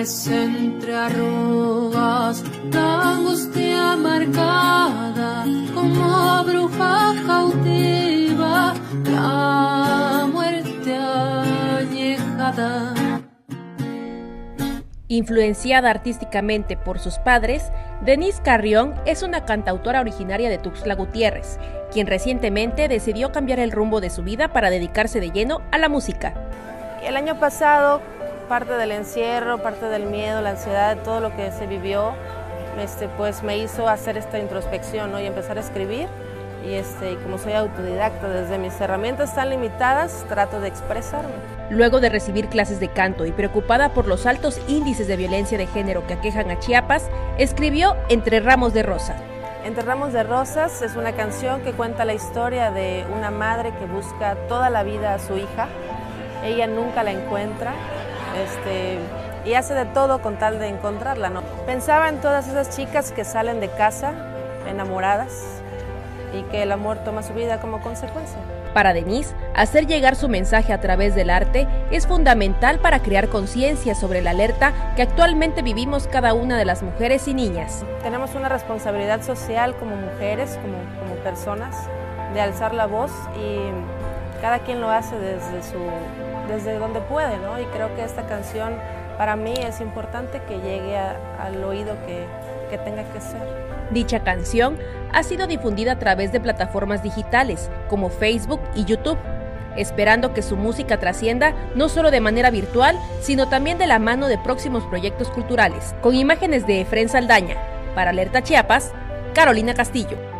es entre arrugas, la angustia marcada como bruja cautiva, la muerte añejada. Influenciada artísticamente por sus padres, Denise Carrión es una cantautora originaria de Tuxtla Gutiérrez, quien recientemente decidió cambiar el rumbo de su vida para dedicarse de lleno a la música. El año pasado, parte del encierro, parte del miedo, la ansiedad, todo lo que se vivió, este, pues me hizo hacer esta introspección ¿no? y empezar a escribir. Y, este, y como soy autodidacta, desde mis herramientas tan limitadas, trato de expresarme. Luego de recibir clases de canto y preocupada por los altos índices de violencia de género que aquejan a Chiapas, escribió Entre Ramos de Rosa. Entre Ramos de Rosas es una canción que cuenta la historia de una madre que busca toda la vida a su hija. Ella nunca la encuentra este, y hace de todo con tal de encontrarla. ¿no? Pensaba en todas esas chicas que salen de casa enamoradas, y que el amor toma su vida como consecuencia. Para Denise, hacer llegar su mensaje a través del arte es fundamental para crear conciencia sobre la alerta que actualmente vivimos cada una de las mujeres y niñas. Tenemos una responsabilidad social como mujeres, como, como personas, de alzar la voz y cada quien lo hace desde, su, desde donde puede, ¿no? Y creo que esta canción para mí es importante que llegue al oído que, que tenga que ser. Dicha canción ha sido difundida a través de plataformas digitales como Facebook y YouTube, esperando que su música trascienda no solo de manera virtual, sino también de la mano de próximos proyectos culturales. Con imágenes de Efren Saldaña, para Alerta Chiapas, Carolina Castillo.